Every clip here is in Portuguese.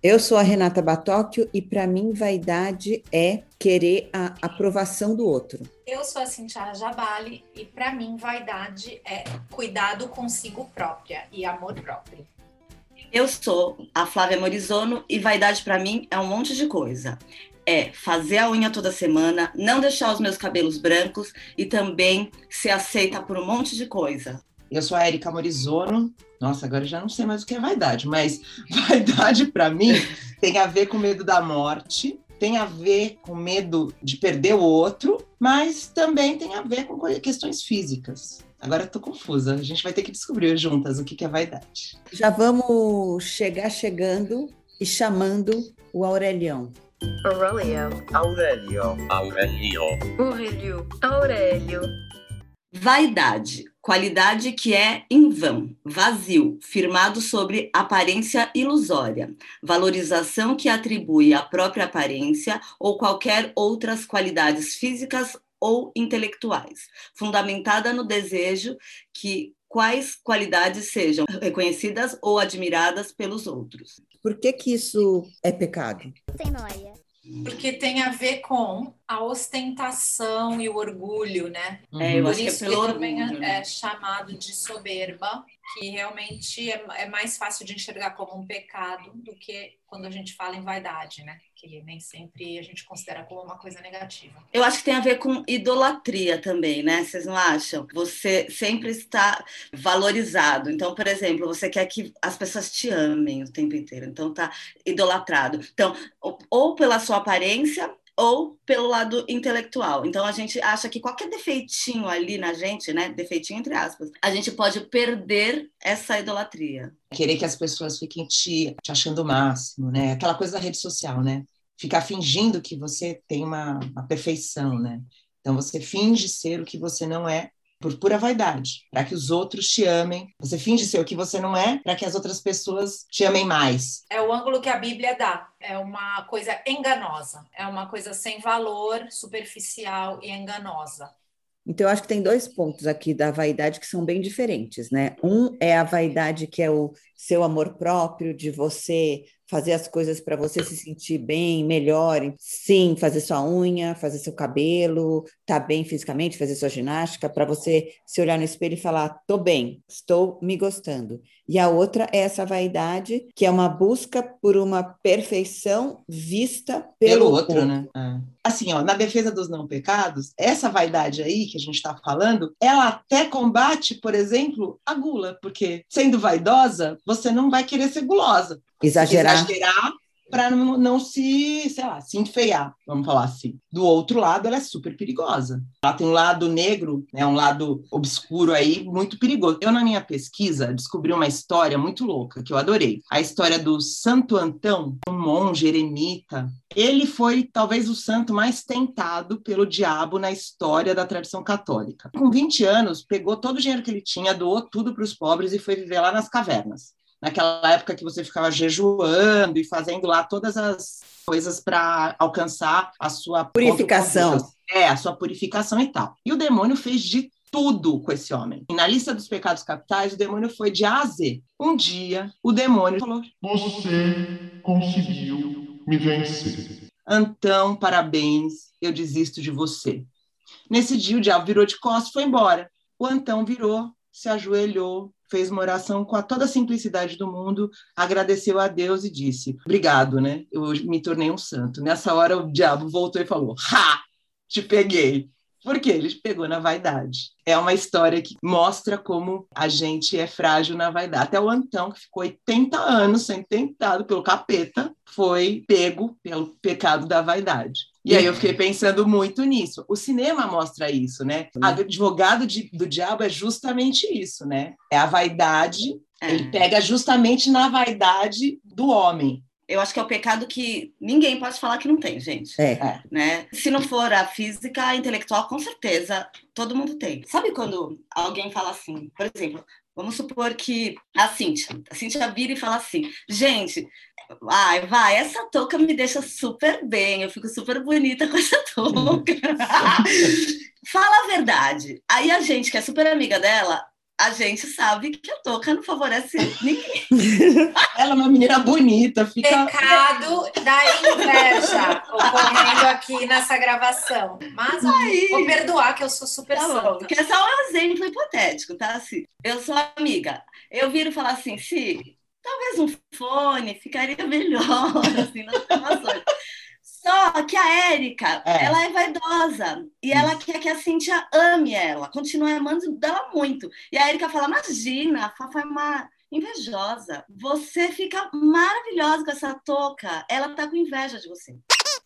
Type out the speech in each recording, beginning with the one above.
Eu sou a Renata Batóquio e para mim vaidade é querer a aprovação do outro. Eu sou a Cintia Jabali e para mim vaidade é cuidado consigo própria e amor próprio. Eu sou a Flávia Morizono e vaidade para mim é um monte de coisa. É fazer a unha toda semana, não deixar os meus cabelos brancos e também ser aceita por um monte de coisa. Eu sou a Erika Morizono. Nossa, agora eu já não sei mais o que é vaidade, mas vaidade para mim tem a ver com medo da morte, tem a ver com medo de perder o outro, mas também tem a ver com questões físicas. Agora eu tô confusa. A gente vai ter que descobrir juntas o que é vaidade. Já vamos chegar chegando e chamando o Aurelião. Aurelio. Aurelio. Aurelio. Aurelio. Aurelio. Vaidade, qualidade que é em vão, vazio, firmado sobre aparência ilusória, valorização que atribui à própria aparência ou qualquer outras qualidades físicas ou intelectuais, fundamentada no desejo que quais qualidades sejam reconhecidas ou admiradas pelos outros. Por que que isso é pecado? Sem noia. Porque tem a ver com a ostentação e o orgulho, né? É, eu Por acho que é isso pelo que também orgulho. é, é chamado de soberba, que realmente é, é mais fácil de enxergar como um pecado do que quando a gente fala em vaidade, né? Que nem sempre a gente considera como uma coisa negativa. Eu acho que tem a ver com idolatria também, né? Vocês não acham? Você sempre está valorizado. Então, por exemplo, você quer que as pessoas te amem o tempo inteiro. Então, tá idolatrado. Então, ou pela sua aparência ou pelo lado intelectual. Então a gente acha que qualquer defeitinho ali na gente, né, defeitinho entre aspas, a gente pode perder essa idolatria. Querer que as pessoas fiquem te, te achando o máximo, né? Aquela coisa da rede social, né? Ficar fingindo que você tem uma, uma perfeição, né? Então você finge ser o que você não é por pura vaidade, para que os outros te amem. Você finge ser o que você não é, para que as outras pessoas te amem mais. É o ângulo que a Bíblia dá. É uma coisa enganosa. É uma coisa sem valor, superficial e enganosa. Então, eu acho que tem dois pontos aqui da vaidade que são bem diferentes, né? Um é a vaidade que é o seu amor próprio, de você fazer as coisas para você se sentir bem, melhor. Sim, fazer sua unha, fazer seu cabelo, tá bem fisicamente, fazer sua ginástica, para você se olhar no espelho e falar: tô bem, estou me gostando. E a outra é essa vaidade, que é uma busca por uma perfeição vista pelo, pelo outro, né? É. Assim, ó, na defesa dos não pecados, essa vaidade aí que a gente está falando, ela até combate, por exemplo, a gula, porque sendo vaidosa, você não vai querer ser gulosa. Exagerar. Exagerar para não, não se, sei lá, se enfeiar, vamos falar assim. Do outro lado, ela é super perigosa. Ela tem um lado negro, né, um lado obscuro aí, muito perigoso. Eu, na minha pesquisa, descobri uma história muito louca, que eu adorei. A história do Santo Antão, um monge eremita. Ele foi, talvez, o santo mais tentado pelo diabo na história da tradição católica. Com 20 anos, pegou todo o dinheiro que ele tinha, doou tudo para os pobres e foi viver lá nas cavernas naquela época que você ficava jejuando e fazendo lá todas as coisas para alcançar a sua purificação. É, a sua purificação e tal. E o demônio fez de tudo com esse homem. E na lista dos pecados capitais, o demônio foi de A a Z. Um dia, o demônio falou: Você conseguiu me vencer. Antão, parabéns, eu desisto de você. Nesse dia, o diabo virou de costas e foi embora. O Antão virou, se ajoelhou, fez uma oração com a toda a simplicidade do mundo, agradeceu a Deus e disse: Obrigado, né? Eu me tornei um santo. Nessa hora, o diabo voltou e falou: Ha! Te peguei. Por quê? Ele pegou na vaidade. É uma história que mostra como a gente é frágil na vaidade. Até o Antão, que ficou 80 anos sendo tentado pelo capeta, foi pego pelo pecado da vaidade. E aí eu fiquei pensando muito nisso. O cinema mostra isso, né? O advogado de, do diabo é justamente isso, né? É a vaidade. É. Ele pega justamente na vaidade do homem. Eu acho que é o pecado que ninguém pode falar que não tem, gente. É. Né? Se não for a física, a intelectual, com certeza, todo mundo tem. Sabe quando alguém fala assim, por exemplo, vamos supor que a Cíntia, a Cíntia vira e fala assim, gente, ai, vai, essa touca me deixa super bem, eu fico super bonita com essa touca. fala a verdade. Aí a gente, que é super amiga dela, a gente sabe que a touca não favorece ninguém. Ela é uma menina bonita, fica. Pecado da inveja ocorrendo aqui nessa gravação. Mas Aí. vou perdoar que eu sou super Tá bom, santa. que é só um exemplo hipotético, tá? Assim, eu sou amiga, eu viro falar assim, se talvez um fone ficaria melhor, assim, nas gravações. Só que a Érica, É. ela é vaidosa e ela quer que a Cíntia ame ela, continue amando dela muito. E a Érica fala: Imagina, a Fafá é uma invejosa. Você fica maravilhosa com essa touca, ela tá com inveja de você.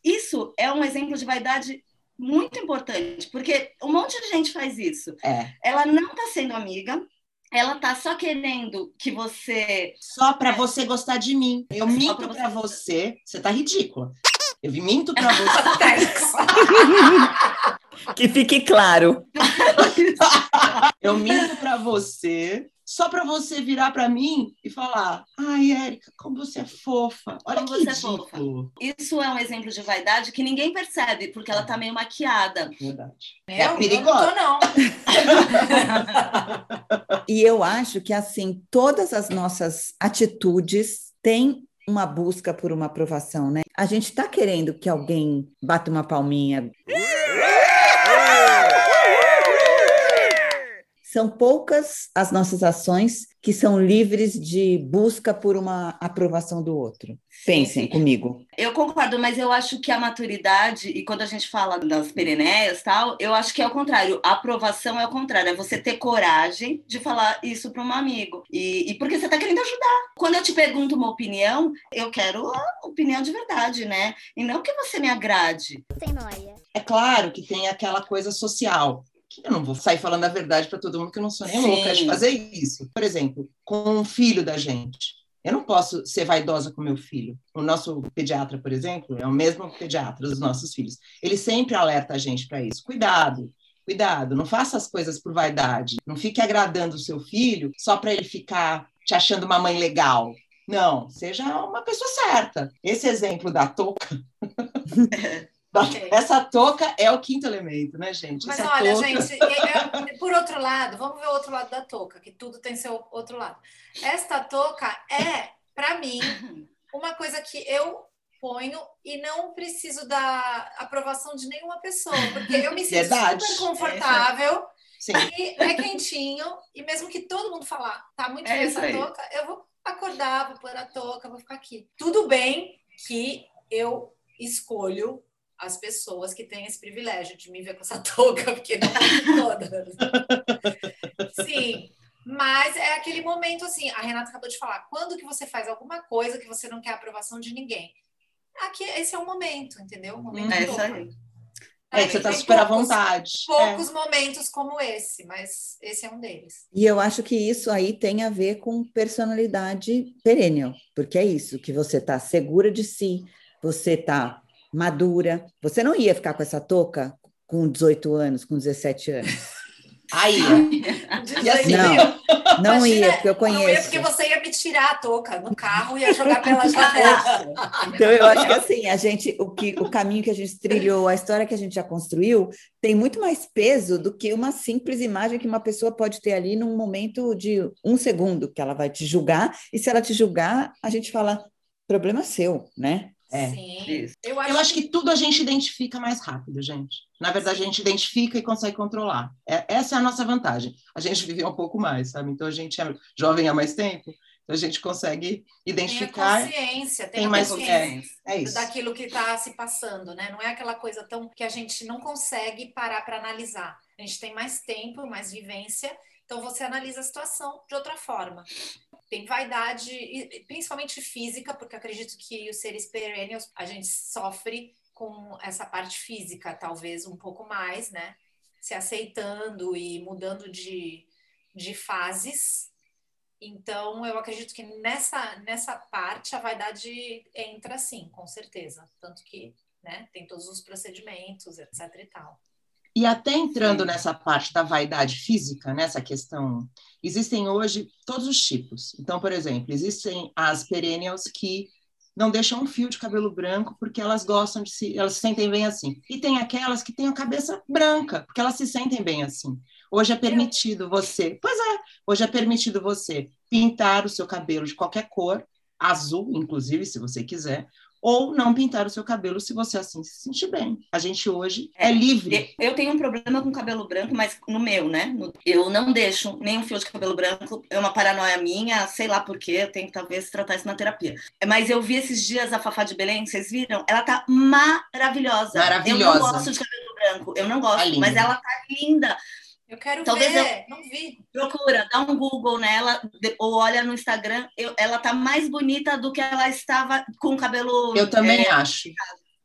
Isso é um exemplo de vaidade muito importante, porque um monte de gente faz isso. É. Ela não tá sendo amiga, ela tá só querendo que você. Só para você gostar de mim. Eu Só minto pra para você. você. Você tá ridícula. Eu minto para você. Thanks. Que fique claro. Eu minto para você. Só para você virar para mim e falar: Ai, Érica, como você é fofa. Olha Como que você é fofa." Isso é um exemplo de vaidade que ninguém percebe, porque ela tá meio maquiada. Verdade. Meu, É perigoso. Eu não tô, não. E eu acho que, assim, todas as nossas atitudes têm uma busca por uma aprovação, né? A gente está querendo que alguém bata uma palminha. São poucas as nossas ações que são livres de busca por uma aprovação do outro. Pensem sim. comigo. Eu concordo, mas eu acho que a maturidade, e quando a gente fala das pereneias tal, eu acho que é o contrário. A aprovação é o contrário, é você ter coragem de falar isso para um amigo. E, e porque você está querendo ajudar. Quando eu te pergunto uma opinião, eu quero a opinião de verdade, né? E não que você me agrade. É claro que tem aquela coisa social. Eu não vou sair falando a verdade para todo mundo, que eu não sou nem Sim. louca de fazer isso. Por exemplo, com um filho da gente. Eu não posso ser vaidosa com meu filho. O nosso pediatra, por exemplo, é o mesmo pediatra dos nossos filhos. Ele sempre alerta a gente para isso. Cuidado, cuidado, não faça as coisas por vaidade. Não fique agradando o seu filho só para ele ficar te achando uma mãe legal. Não, seja uma pessoa certa. Esse exemplo da touca. Ok. Essa touca é o quinto elemento, né, gente? Mas Essa olha, touca- gente, é- é- por outro lado, vamos ver o outro lado da touca, que tudo tem seu outro lado. Esta touca é, para mim, uma coisa que eu ponho e não preciso da aprovação de nenhuma pessoa, porque eu me sinto Verdade. super confortável Sim. e é quentinho, e mesmo que todo mundo falar, tá muito É bem essa aí. touca, eu vou acordar, vou pôr a touca, vou ficar aqui. Tudo bem que eu escolho as pessoas que têm esse privilégio de me ver com essa touca, porque não é todas. Sim, mas é aquele momento assim, a Renata acabou de falar, quando que você faz alguma coisa que você não quer a aprovação de ninguém? Aqui, esse é o momento, entendeu? O momento É isso aí. É que você está super à poucos- vontade. Poucos momentos como esse, mas esse é um deles. E eu acho que isso aí tem a ver com personalidade perennial, porque é isso, que você está segura de si, você está madura. Você não ia ficar com essa touca com 18 anos, com 17 anos. Aí, E assim, Não, não Imagina, ia, porque eu Não ia conheço. porque você ia me tirar a touca no carro e ia jogar pela janela. Então, eu acho que assim, a gente, o, que, o caminho que a gente trilhou, a história que a gente já construiu, tem muito mais peso do que uma simples imagem que uma pessoa pode ter ali num momento de um segundo, que ela vai te julgar, e se ela te julgar, a gente fala, problema seu, né? É. Sim. Eu acho, eu acho que tudo a gente identifica mais rápido, gente. Na verdade, a gente identifica e consegue controlar. É- essa é a nossa vantagem. A gente vive um pouco mais, sabe? Então, a gente é jovem há mais tempo, então a gente consegue tem a identificar. consciência, tem, tem a mais- consciência É isso. daquilo que está se passando, né? Não é aquela coisa tão que a gente não consegue parar para analisar. A gente tem mais tempo, mais vivência, então você analisa a situação de outra forma. Tem vaidade, principalmente física, porque acredito que os seres perennials, a gente sofre com essa parte física, talvez um pouco mais, né? Se aceitando e mudando de, de fases. Então, eu acredito que nessa, nessa parte a vaidade entra sim, com certeza. Tanto que né, tem todos os procedimentos, etc e tal. E até entrando nessa parte da vaidade física, nessa questão, existem hoje todos os tipos. Então, por exemplo, existem as perennials que não deixam um fio de cabelo branco porque elas gostam de se, elas se sentem bem assim. E tem aquelas que têm a cabeça branca, porque elas se sentem bem assim. Hoje é permitido você, pois é, hoje é permitido você pintar o seu cabelo de qualquer cor, azul, inclusive, se você quiser, ou não pintar o seu cabelo se você assim se sentir bem. A gente hoje é, é livre. Eu tenho um problema com cabelo branco, mas no meu, né? Eu não deixo nenhum fio de cabelo branco. É uma paranoia minha, sei lá por quê. Eu tenho que talvez tratar isso na terapia. Mas eu vi esses dias a Fafá de Belém, vocês viram? Ela tá maravilhosa. Maravilhosa. Eu não gosto de cabelo branco, eu não gosto, é mas ela tá linda. Eu quero Talvez ver, eu, não vi. Procura, dá um Google nela, ou olha no Instagram, eu, ela tá mais bonita do que ela estava com o cabelo. Eu também é, acho.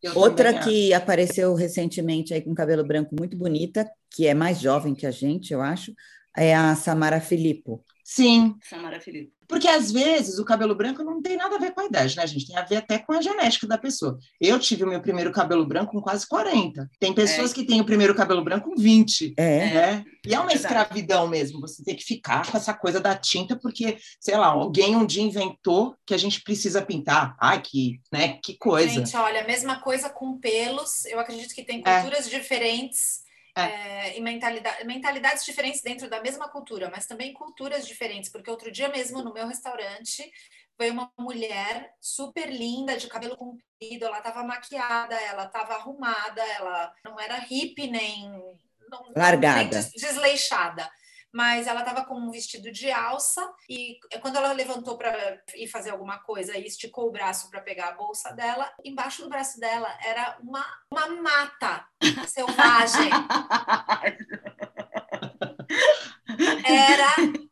Eu Outra também que acho. apareceu recentemente aí com cabelo branco muito bonita, que é mais jovem que a gente, eu acho, é a Samara Filippo. Sim. Samara Felipe. Porque às vezes o cabelo branco não tem nada a ver com a idade, né, gente? Tem a ver até com a genética da pessoa. Eu tive o meu primeiro cabelo branco com quase 40. Tem pessoas é. que têm o primeiro cabelo branco com 20. É. Né? E é uma é escravidão mesmo, você tem que ficar com essa coisa da tinta, porque, sei lá, alguém um dia inventou que a gente precisa pintar. Ai, que, né, que coisa. Gente, olha, a mesma coisa com pelos. Eu acredito que tem é. culturas diferentes é. É, e mentalidade, mentalidades diferentes dentro da mesma cultura, mas também culturas diferentes, porque outro dia mesmo no meu restaurante veio uma mulher super linda, de cabelo comprido, ela estava maquiada, ela estava arrumada, ela não era hippie nem, não, largada, nem desleixada mas ela estava com um vestido de alça e quando ela levantou para ir fazer alguma coisa e esticou o braço para pegar a bolsa dela, embaixo do braço dela era uma, uma mata selvagem. Era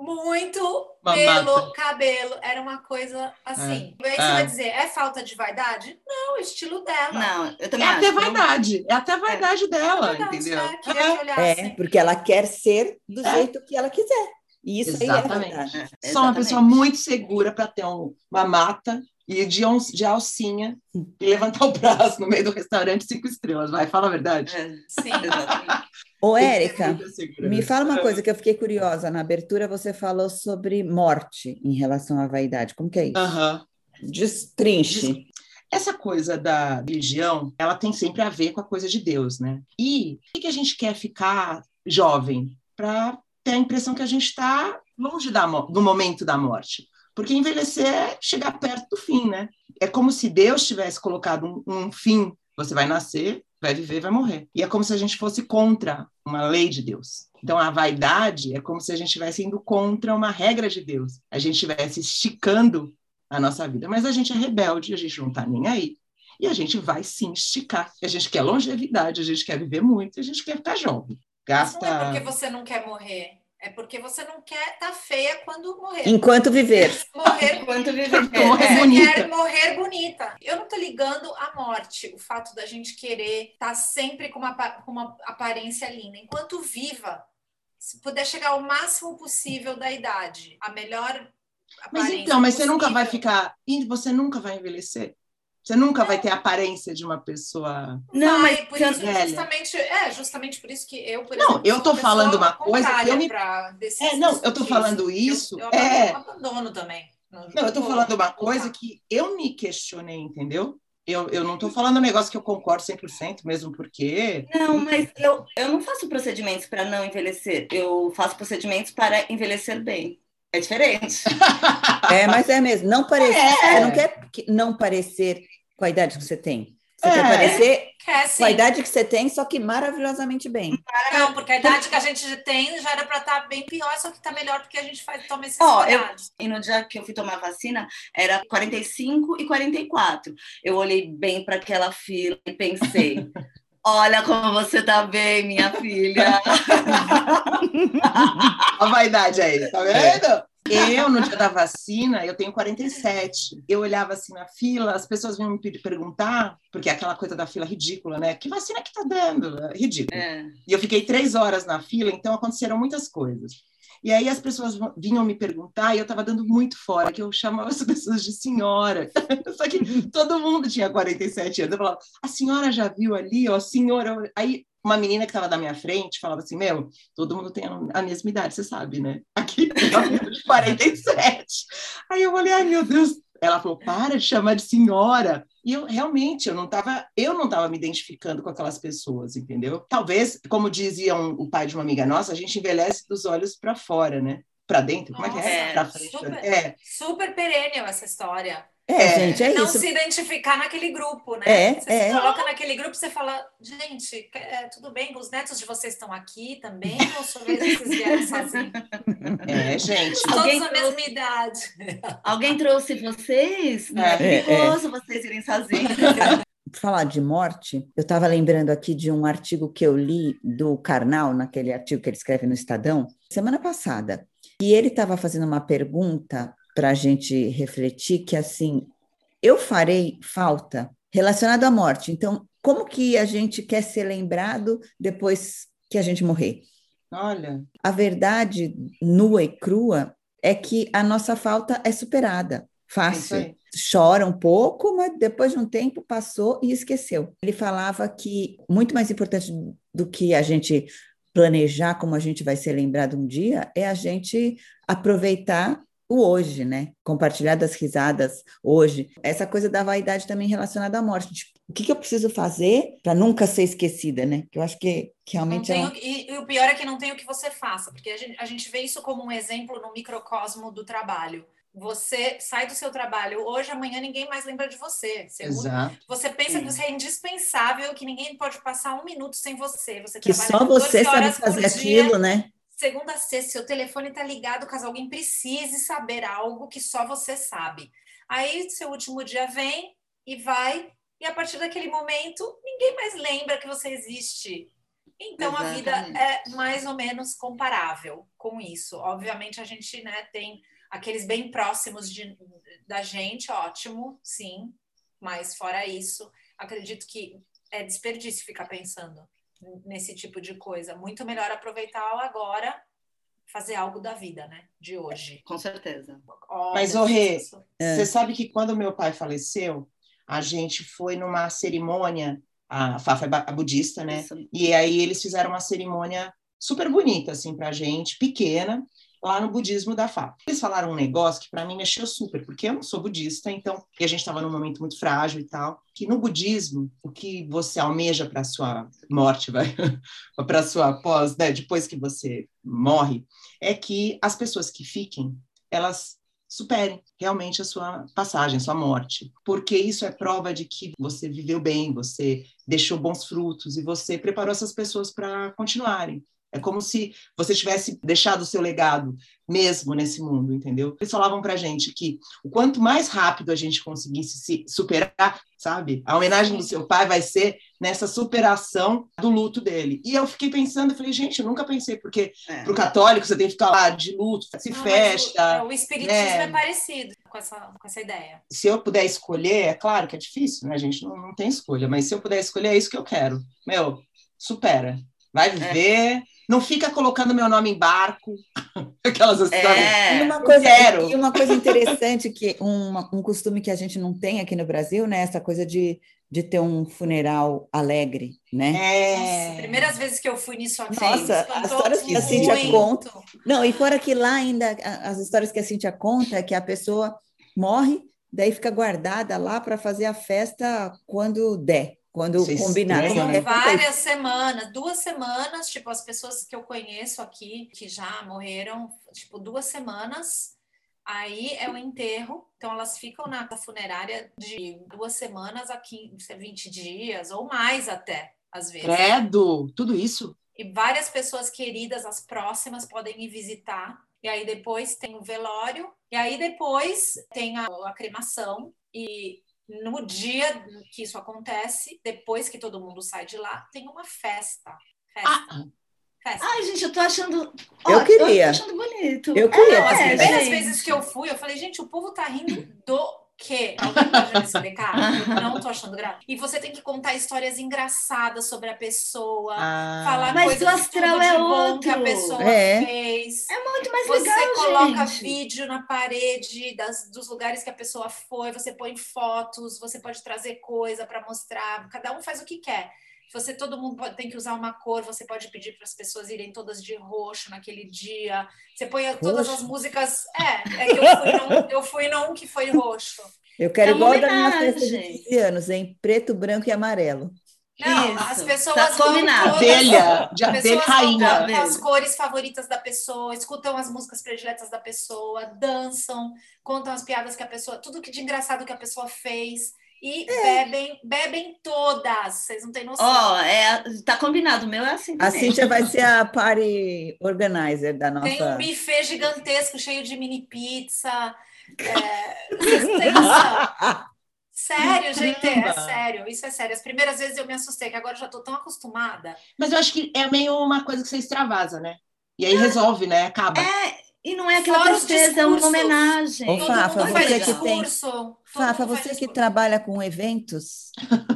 muito pelo cabelo. Era uma coisa assim. É. Aí você é. vai dizer, é falta de vaidade? Não, é estilo dela. Não, eu também é acho. até vaidade. É até vaidade é. dela, é entendeu? É, é assim. porque ela quer ser do jeito que ela quiser. E isso Exatamente. aí é verdade. Sou uma pessoa muito segura para ter um, uma mata e de, on, de alcinha e levantar o braço no meio do restaurante cinco estrelas. Vai, fala a verdade. Sim, exatamente. Ô, Érica, me fala uma coisa que eu fiquei curiosa. Na abertura você falou sobre morte em relação à vaidade. Como que é isso? Uhum. Destrinche. Essa coisa da religião, ela tem sempre a ver com a coisa de Deus, né? E por que a gente quer ficar jovem? Para ter a impressão que a gente está longe da, do momento da morte. Porque envelhecer é chegar perto do fim, né? É como se Deus tivesse colocado um, um fim. Você vai nascer, vai viver, vai morrer. E é como se a gente fosse contra uma lei de Deus. Então, a vaidade é como se a gente estivesse indo contra uma regra de Deus. A gente estivesse esticando a nossa vida. Mas a gente é rebelde, a gente não está nem aí. E a gente vai sim esticar. A gente quer longevidade, a gente quer viver muito, a gente quer ficar jovem. Gasta... Mas não é porque você não quer morrer. É porque você não quer estar tá feia quando morrer. Enquanto viver. Morrer enquanto viver. Morrer é, bonita. quer morrer bonita. Eu não estou ligando à morte, o fato da gente querer estar tá sempre com uma, com uma aparência linda. Enquanto viva, se puder chegar ao máximo possível da idade, a melhor Mas então, mas possível. você nunca vai ficar, você nunca vai envelhecer? Você nunca vai ter a aparência de uma pessoa. Não, mas por isso, justamente, é justamente por isso que eu, por Não, eu tô falando uma coisa que eu me É, não, eu tô falando isso, eu, eu é abandono também. Não, não eu tô falando uma coisa que eu me questionei, entendeu? Eu, eu não estou falando um negócio que eu concordo 100%, mesmo porque. Não, mas eu, eu não faço procedimentos para não envelhecer. Eu faço procedimentos para envelhecer bem. É diferente. é, mas é mesmo. Não parecer. É. Você não quer não parecer com a idade que você tem. Você é. quer parecer quer, com a idade que você tem, só que maravilhosamente bem. Não, porque a idade que a gente tem já era para estar tá bem pior, só que está melhor porque a gente faz, toma esses oh, eu, E no dia que eu fui tomar vacina, era 45 e 44. Eu olhei bem para aquela fila e pensei. Olha como você tá bem, minha filha. a vaidade aí, tá vendo? Eu, no dia da vacina, eu tenho 47. Eu olhava assim na fila, as pessoas vinham me perguntar, porque é aquela coisa da fila ridícula, né? Que vacina que tá dando? É ridículo. É. E eu fiquei três horas na fila, então aconteceram muitas coisas. E aí as pessoas vinham me perguntar e eu estava dando muito fora, que eu chamava as pessoas de senhora. Só que todo mundo tinha 47 anos. Eu falava, a senhora já viu ali, ó, senhora. Aí uma menina que estava na minha frente falava assim: Meu, todo mundo tem a mesma idade, você sabe, né? Aqui tem de 47. Aí eu olhei, ai meu Deus, Ela falou, para de chamar de senhora. E eu realmente eu não estava eu não estava me identificando com aquelas pessoas, entendeu? Talvez, como dizia um, o pai de uma amiga nossa, a gente envelhece dos olhos para fora, né? Para dentro, como é que é? Nossa, super, é. super perene essa história. É, É, gente, é não isso. se identificar naquele grupo, né? É, você é. se coloca naquele grupo, você fala, gente, é, tudo bem, os netos de vocês estão aqui também, ou só vocês vieram sozinhos? É, gente. Todos Alguém a mesma idade. Alguém trouxe vocês? Não é, É, é. perigoso vocês irem sozinhos. falar de morte, eu estava lembrando aqui de um artigo que eu li do Karnal, naquele artigo que ele escreve no Estadão, semana passada. E ele estava fazendo uma pergunta para a gente refletir que, assim, eu farei falta relacionado à morte. Então, como que a gente quer ser lembrado depois que a gente morrer? Olha, A verdade nua e crua é que a nossa falta é superada, fácil chora um pouco, mas depois de um tempo passou e esqueceu. Ele falava que muito mais importante do que a gente planejar como a gente vai ser lembrado um dia é a gente aproveitar o hoje, né? Compartilhar das risadas hoje. Essa coisa da vaidade também relacionada à morte. Tipo, o que, que eu preciso fazer para nunca ser esquecida, né? Que eu acho que, que Não realmente tem é o- e, e o pior é que não tem o que você faça, porque a gente, a gente vê isso como um exemplo no microcosmo do trabalho. Você sai do seu trabalho hoje, amanhã ninguém mais lembra de você. Você, Exato. você pensa Sim. que você é indispensável, que ninguém pode passar um minuto sem você. Você que só 14 você sabe fazer dia, aquilo, né? Segunda a sexta, seu telefone está ligado caso alguém precise saber algo que só você sabe. Aí seu último dia vem e vai, e a partir daquele momento ninguém mais lembra que você existe. Então a vida Exatamente. é mais ou menos comparável com isso. Obviamente a gente né, tem aqueles bem próximos de, da gente, ótimo, sim, mas fora isso, acredito que é desperdício ficar pensando nesse tipo de coisa. Muito melhor aproveitar o agora, fazer algo da vida, né? De hoje. Com certeza. Mas, Olha, ô, Rê, isso- É. Você sabe que quando meu pai faleceu, a gente foi numa cerimônia, a Fafa é budista, né? Isso. E aí eles fizeram uma cerimônia super bonita, assim, pra gente, pequena, lá no budismo da Fafa. Eles falaram um negócio que para mim mexeu super, porque eu não sou budista, então, e a gente estava num momento muito frágil e tal, que no budismo, o que você almeja para sua morte, para sua pós, né, depois que você morre, é que as pessoas que fiquem, elas superem realmente a sua passagem, a sua morte, porque isso é prova de que você viveu bem, você deixou bons frutos e você preparou essas pessoas para continuarem. É como se você tivesse deixado o seu legado mesmo nesse mundo, entendeu? Eles falavam pra gente que o quanto mais rápido a gente conseguisse se superar, sabe? A homenagem do seu pai vai ser nessa superação do luto dele. E eu fiquei pensando, eu falei, gente, eu nunca pensei, porque É. pro católico você tem que ficar lá de luto, se Não, festa. O, o espiritismo né? é parecido com essa, com essa ideia. Se eu puder escolher, é claro que é difícil, né? A gente não, não tem escolha, mas se eu puder escolher, é isso que eu quero. Meu, supera. Vai viver, não fica colocando meu nome em barco, aquelas histórias. E É. uma coisa, quero. e uma coisa interessante que um, um costume que a gente não tem aqui no Brasil, né? Essa coisa de, de ter um funeral alegre, né? É. Nossa, primeiras vezes que eu fui nisso aqui, Nossa, as histórias que a Cíntia muito. conta. Não, e fora que lá ainda as histórias que a Cintia conta é que a pessoa morre, daí fica guardada lá para fazer a festa quando der, quando é combinar. né? Várias semanas, duas semanas, tipo, as pessoas que eu conheço aqui, que já morreram, tipo, duas semanas, aí é o enterro, então elas ficam na funerária de duas semanas a 15, 20 dias, ou mais até, às vezes. Credo, tudo isso? E várias pessoas queridas, as próximas, podem ir visitar. E aí depois tem o velório, e aí depois tem a, a cremação. E no dia que isso acontece, depois que todo mundo sai de lá, tem uma festa. Festa. Ah. festa. Ai, gente, eu tô achando. Eu queria. tô achando bonito. Eu queria Não, as é, primeiras gente. vezes que eu fui, eu falei, gente, o povo tá rindo do quê? Alguém pode me explicar? Eu não tô achando graça. E você tem que contar histórias engraçadas sobre a pessoa. Ah, falar Mas coisas o astral tudo de é bom que a outro. pessoa É. fez. É muito mais Você legal, coloca gente. vídeo na parede das, dos lugares que a pessoa foi, você põe fotos, você pode trazer coisa para mostrar, cada um faz o que quer. Você todo mundo pode, tem que usar uma cor, você pode pedir para as pessoas irem todas de roxo naquele dia. Você põe todas as músicas. É, é que eu fui, num, eu fui num que foi roxo. Eu quero É igual da minha festa de 15 anos, em preto, branco e amarelo. Não, Isso. as pessoas Tá vão combinado. Abelha, de as abelha rainha. com as cores favoritas da pessoa, escutam as músicas prediletas da pessoa, dançam, contam as piadas que a pessoa, tudo que de engraçado que a pessoa fez e bebem, bebem todas. Vocês não têm noção. Ó, é, tá combinado, o meu é assim A também. Cíntia vai ser a party organizer da Tem um nossa. buffet gigantesco cheio de mini pizza. É, vocês não têm noção. Sério, gente, é sério, isso é sério. As primeiras vezes eu me assustei, que agora eu já tô tão acostumada. Mas eu acho que é meio uma coisa que você extravasa, né? E aí resolve, né? Acaba. É, e não é aquela Fora tristeza, é uma homenagem. Ô, Todo Fafa, mundo faz você que tem- todo Fafa, você que trabalha com eventos,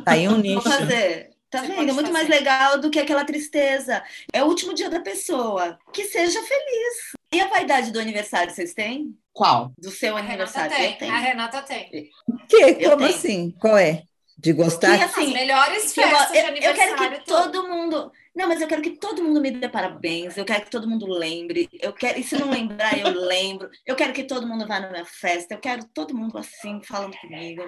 tá aí um Vou nicho. fazer. Tá Você vendo? É muito mais legal do que aquela tristeza. É o último dia da pessoa. Que seja feliz. E a vaidade do aniversário, vocês têm? Qual? Do seu A Renata aniversário? Eu tem, tenho. a Renata tem. Que? Eu Como tenho. assim? Qual é? De gostar? Que, As assim, melhores que eu, festas de eu- eu aniversário. quero que todo. todo mundo. Não, mas eu quero que todo mundo me dê parabéns. Eu quero que todo mundo lembre. Eu quero, e se não lembrar, eu lembro. Eu quero que todo mundo vá na minha festa. Eu quero todo mundo assim, falando comigo.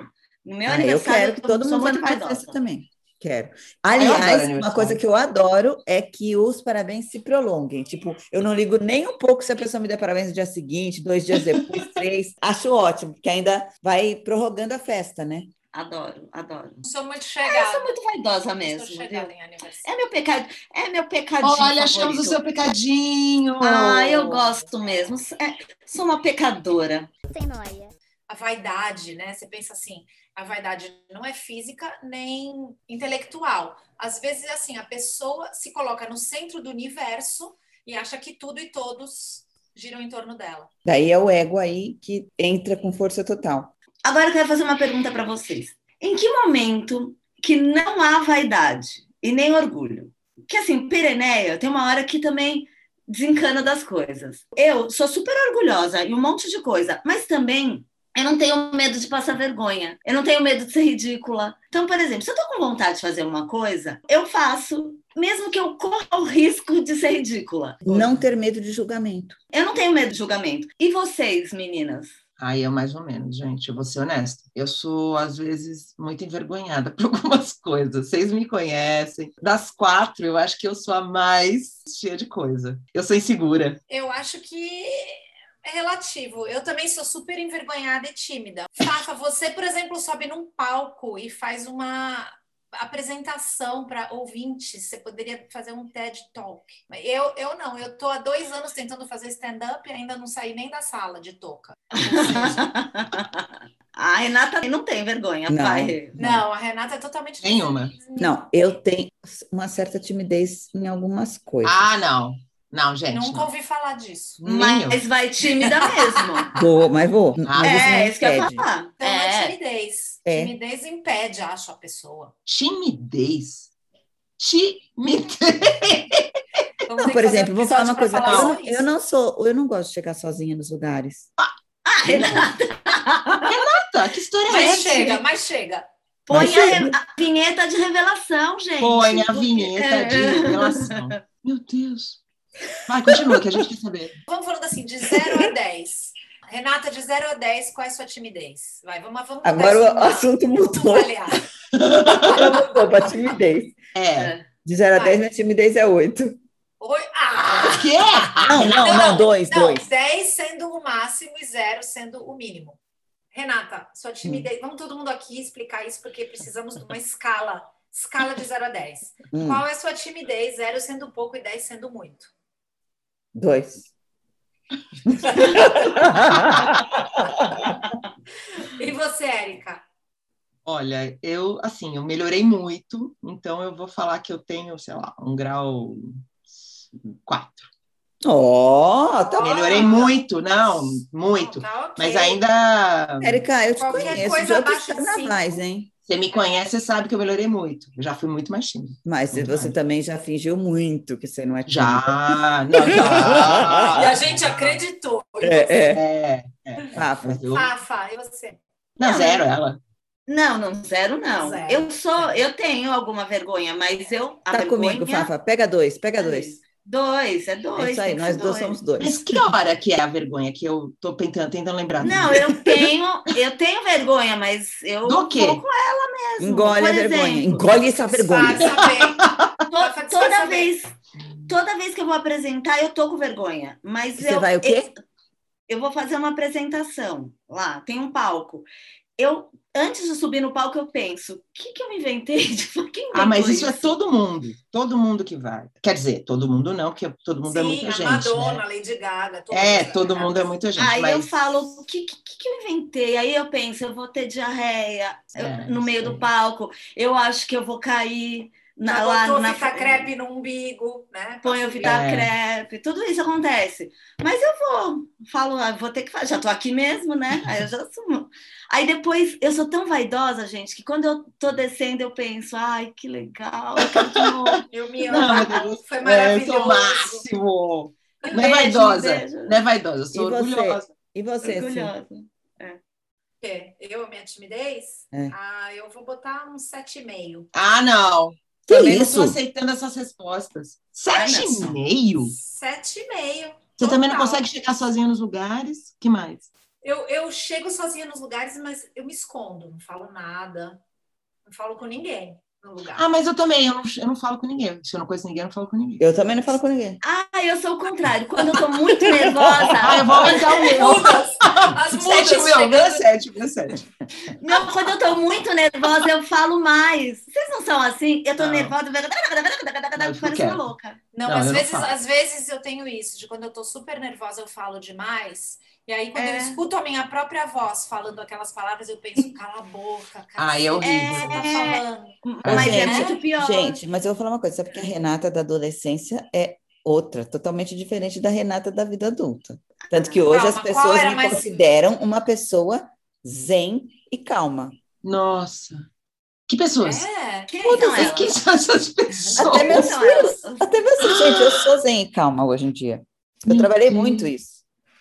No meu Ah, eu aniversário, quero que todo mundo vá na minha festa também. Quero. Aliás, uma coisa que eu adoro é que os parabéns se prolonguem. Tipo, eu não ligo nem um pouco se a pessoa me der parabéns no dia seguinte, dois dias depois, três. Acho ótimo, porque ainda vai prorrogando a festa, né? Adoro, adoro. Sou muito Eu chegada. sou muito vaidosa Sou mesmo, chegada viu? em aniversário. É meu pecado, é meu pecadinho. Olha, achamos o seu pecadinho. Ah, eu gosto mesmo. É, sou uma pecadora. Sem noia. A vaidade, né? Você pensa assim, a vaidade não é física nem intelectual. Às vezes, é assim, a pessoa se coloca no centro do universo e acha que tudo e todos giram em torno dela. Daí é o ego aí que entra com força total. Agora eu quero fazer uma pergunta para vocês. Em que momento que não há vaidade e nem orgulho? Que assim, Pireneia tem uma hora que também desencana das coisas. Eu sou super orgulhosa e um monte de coisa, mas também eu não tenho medo de passar vergonha. Eu não tenho medo de ser ridícula. Então, por exemplo, se eu tô com vontade de fazer uma coisa, eu faço, mesmo que eu corra o risco de ser ridícula. Não ter medo de julgamento. Eu não tenho medo de julgamento. E vocês, meninas? Aí eu mais ou menos, gente, eu vou ser honesta. Eu sou, às vezes, muito envergonhada por algumas coisas. Vocês me conhecem. Das quatro, eu acho que eu sou a mais cheia de coisa. Eu sou insegura. Eu acho que é relativo. Eu também sou super envergonhada e tímida. Fafa, você, por exemplo, sobe num palco e faz uma apresentação para ouvintes. Você poderia fazer um TED Talk. Eu, eu não, eu tô há dois anos tentando fazer stand-up e ainda não saí nem da sala de touca. Seja, A Renata não tem vergonha, Não. vai. não, a Renata é totalmente Nenhuma. Não, eu tenho uma certa timidez em algumas coisas. Ah, não. Não, gente. Nunca não. ouvi falar disso. Mas vai tímida mesmo. Vou, mas vou. Ah, não é, isso que eu ia falar. Então é, É. timidez. É. Timidez impede, acho, a pessoa. Timidez. Timidez. Não, por exemplo, um vou falar uma coisa. pra Eu não, eu não sou, eu não gosto de chegar sozinha nos lugares. Ah, Renata, Tá, que história é Mas essa? chega, mas chega. põe Mas a, chega. a vinheta de revelação, gente. Põe a vinheta de revelação. Meu Deus. Vai, continua, que a gente quer saber. Vamos falando assim, de 0 a 10. Renata, de 0 a 10, qual é a sua timidez? Vai, vamos, vamos Agora o assunto mudou. Ela mudou para timidez. É. De 0 a Vai. 10, minha timidez é 8. Oi, ah! O quê? Não, não, não, 2, Não, 2. 10 sendo o máximo e 0 sendo o mínimo. Renata, sua Hum. timidez. Vamos todo mundo aqui explicar isso, porque precisamos de uma escala. Escala de 0 a 10. Hum. Qual é a sua timidez? 0 sendo pouco e 10 sendo muito. 2. E você, Érica? Olha, eu, assim, eu melhorei muito, então eu vou falar que eu tenho, sei lá, um grau 4. Ó, tá bom. Melhorei muito, não, muito. Tá ok. Mas ainda, Érica, eu te Qualquer conheço coisa de outros abaixo de carnavais, hein? Você me conhece, você sabe que eu melhorei muito. Eu já fui muito mais tímida. Mas Muito você mais. também já fingiu muito que você não é tímida. Já, não, já. E a gente acreditou. em É, você. é. É, é. Mas eu- Fafa, e você? Não, zero, ela. Não, não, zero não. Zero. Eu sou, eu tenho alguma vergonha, mas eu. Tá vergonha- comigo, Fafa. Pega dois, pega dois. Dois, é dois. É isso aí, nós ser dois somos Mas dois. que hora que é a vergonha que eu tô tentando, tentando lembrar? Não, eu tenho, eu tenho vergonha, mas eu Do quê? vou com ela mesmo. Engole Por a vergonha. exemplo, Engole essa vergonha. Bem. toda vez, toda vez que eu vou apresentar, eu tô com vergonha. Mas Você eu, vai o quê? Eu, eu vou fazer uma apresentação lá, tem um palco. Eu, antes de subir no palco, eu penso, o que, que eu inventei de quem Ah, mas inventou isso é todo mundo. Todo mundo que vai. Quer dizer, todo mundo não, porque todo mundo é Sim, muita a gente. Madonna, né? Lady Gaga. todas É, as todo mundo é muita gente. Aí mas... eu falo, o que, que, que eu inventei? Aí eu penso, eu vou ter diarreia eu- É, no meio sei. do palco, eu acho que eu vou cair na, Já lá botou na fita crepe no umbigo, né? Põe o Vitar É. crepe, tudo isso acontece. Mas eu vou, falo, ah, vou ter que fazer, já tô aqui mesmo, né? Aí eu já assumo. Aí depois, eu sou tão vaidosa, gente, que quando eu tô descendo, eu penso, ai, que legal, eu quero de novo. Eu me amo. Foi É, eu maravilhoso. sou o máximo. Não é vaidosa. beijo. Não é vaidosa, eu sou E você? orgulhosa. E você, Sim? Orgulhosa. O quê? Eu, a minha timidez? É. Ah, eu vou botar um 7,5. Ah, não. Que Também isso? não tô aceitando essas respostas. Sete e meio? 7,5. Você também não Total. consegue chegar sozinha nos lugares? que mais? Eu, eu chego sozinha nos lugares, mas eu me escondo, não falo nada, não falo com ninguém no lugar. Ah, mas eu também, eu não, eu não falo com ninguém. Se eu não conheço ninguém, eu não falo com ninguém. Eu também não falo com ninguém. Ah, eu sou o contrário. Quando eu tô muito nervosa. Ah, eu vou aumentar o meu. As mudas Sete mil, meu chegando. sete, meu sete. Não, quando eu tô muito nervosa, eu falo mais. Vocês não são assim? Eu tô Não. nervosa, Não, parece uma louca. Não, Não, às não vezes, falo. às vezes eu tenho isso, de quando eu tô super nervosa, eu falo demais. E aí, quando eu É. escuto a minha própria voz falando aquelas palavras, eu penso, cala a boca, cara. Ah, é o horrível. que você tá falando? Mas é gente, muito pior. Gente, mas eu vou falar uma coisa, sabe que a Renata da adolescência é outra, totalmente diferente da Renata da vida adulta. Tanto que hoje Calma, as pessoas era me mais- consideram uma pessoa zen e calma. Nossa. Que pessoas? É, Quem Todas elas? Quem são essas pessoas? Até meus filhos. Até mesmo, gente, eu sou zen e calma hoje em dia. Eu Meu trabalhei Deus. muito isso.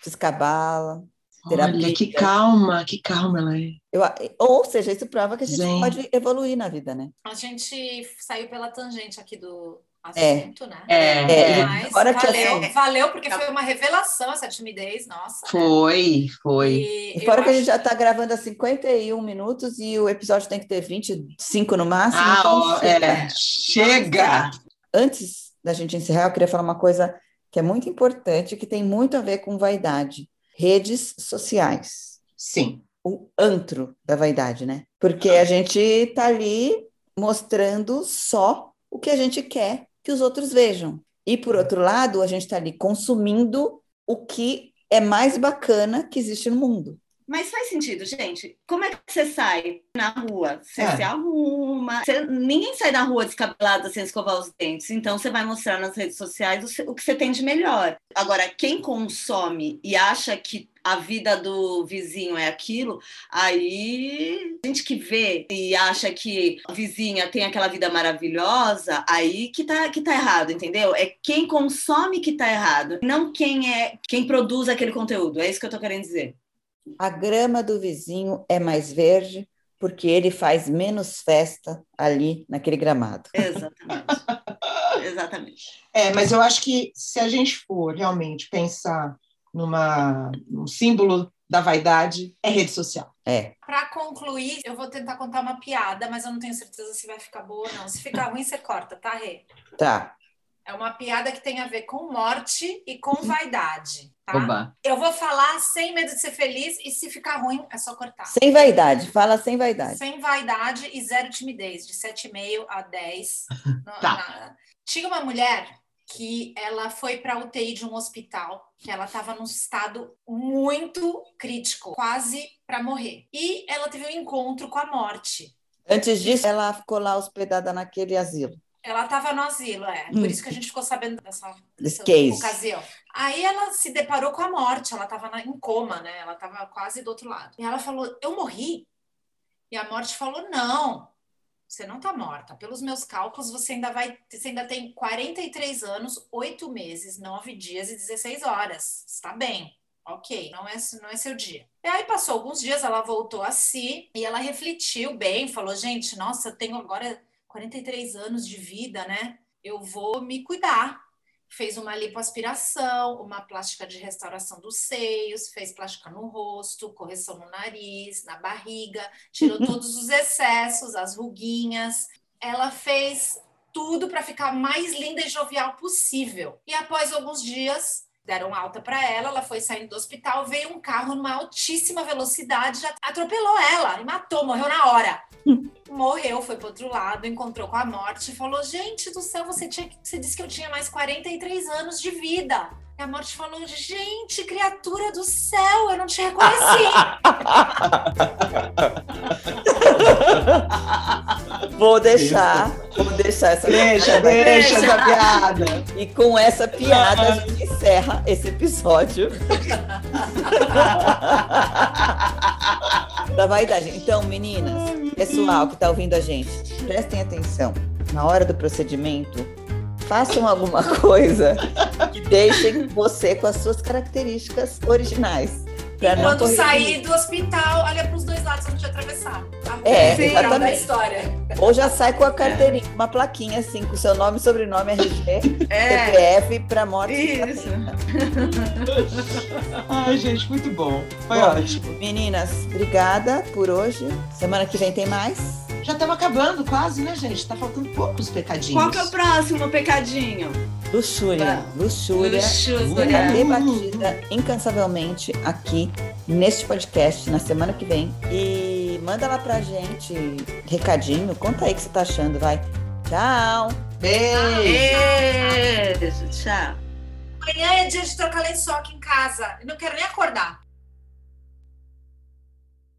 Fiz cabala. terapia. Olha, que calma, que calma ela é. Eu, ou seja, isso prova que a gente Zen. pode evoluir na vida, né? a gente saiu pela tangente aqui do É. assunto, né? É, É, Mas agora que valeu, assim- valeu, porque foi uma revelação essa timidez, nossa. Foi, foi. E E fora que a acho- gente já está gravando há 51 minutos e o episódio tem que ter 25 no máximo. Ah, então ó, chega. é. Chega! Antes da gente encerrar, eu queria falar uma coisa que é muito importante, que tem muito a ver com vaidade. Redes sociais. Sim. O antro da vaidade, né? Porque a gente está ali mostrando só o que a gente quer que os outros vejam. E, por outro lado, a gente está ali consumindo o que é mais bacana que existe no mundo. Mas faz sentido, gente. Como é que você sai na rua? Você É. se arruma. Ninguém sai na rua descabelada sem escovar os dentes. Então você vai mostrar nas redes sociais o, o que você tem de melhor. Agora, quem consome e acha que a vida do vizinho é aquilo, aí gente que vê e acha que a vizinha tem aquela vida maravilhosa, aí que tá, que tá errado, entendeu? É quem consome que tá errado, não quem é quem produz aquele conteúdo. É isso que eu tô querendo dizer. A grama do vizinho é mais verde porque ele faz menos festa ali naquele gramado. Exatamente. Exatamente. É, mas eu acho que se a gente for realmente pensar numa, num símbolo da vaidade, é rede social. É. Para concluir, eu vou tentar contar uma piada, mas eu não tenho certeza se vai ficar boa ou não. Se ficar ruim, você corta, tá, Rê? Tá. É uma piada que tem a ver com morte e com vaidade, tá? Oba. Eu vou falar sem medo de ser feliz e se ficar ruim, é só cortar. Sem vaidade, fala sem vaidade. Sem vaidade e zero timidez, de 7,5 a 10. No- Tá. na- Tinha uma mulher que ela foi para UTI de um hospital, que ela estava num estado muito crítico, quase para morrer. E ela teve um encontro com a morte. Antes disso, ela ficou lá hospedada naquele asilo. Ela estava no asilo, é. Hum. Por isso que a gente ficou sabendo dessa, dessa ocasião. Aí ela se deparou com a morte, ela estava em coma, né? Ela estava quase do outro lado. E ela falou: Eu morri? E a morte falou: Não, você não está morta. Pelos meus cálculos, você ainda vai. Você ainda tem 43 anos, 8 meses, 9 dias e 16 horas. Está bem. Ok, não é, não é seu dia. E aí passou alguns dias, ela voltou a si e ela refletiu bem, falou: gente, nossa, eu tenho agora 43 anos de vida, né? Eu vou me cuidar. Fez uma lipoaspiração, uma plástica de restauração dos seios, fez plástica no rosto, correção no nariz, na barriga, tirou todos os excessos, as ruguinhas. Ela fez tudo para ficar mais linda e jovial possível. E após alguns dias, deram alta para ela, ela foi saindo do hospital, veio um carro numa altíssima velocidade, já atropelou ela e matou, morreu na hora. Morreu, foi pro outro lado, encontrou com a morte e falou: Gente do céu, você, tinha, você disse que eu tinha mais 43 anos de vida. E a morte falou: Gente, criatura do céu, eu não te reconheci. Vou deixar, vou deixar essa Deixa, piada. deixa essa piada. E com essa piada a gente encerra esse episódio da vaidade. Então, meninas, pessoal que está ouvindo a gente, prestem atenção. Na hora do procedimento, façam alguma coisa que deixem você com as suas características originais. E quando sair risco. do hospital, olha para os dois lados antes de atravessar. É, Sim, da exatamente. história. Ou já sai com a carteirinha, uma plaquinha assim, com seu nome, sobrenome, RG, É, CPF pra morte. isso. Ai, gente, muito bom. Foi Bom, ótimo. Meninas, obrigada por hoje. Semana que vem tem mais. Já estamos acabando quase, né, gente? Tá faltando poucos pecadinhos. Qual que é o próximo pecadinho? Luxúria. Luxúria. Luxúria. É debatida incansavelmente aqui neste podcast na semana que vem. E manda lá pra gente recadinho. Conta aí o que você tá achando, vai. Tchau. Beijo. Beijo, tchau. Amanhã é dia de trocar lençol aqui em casa. Eu não quero nem acordar.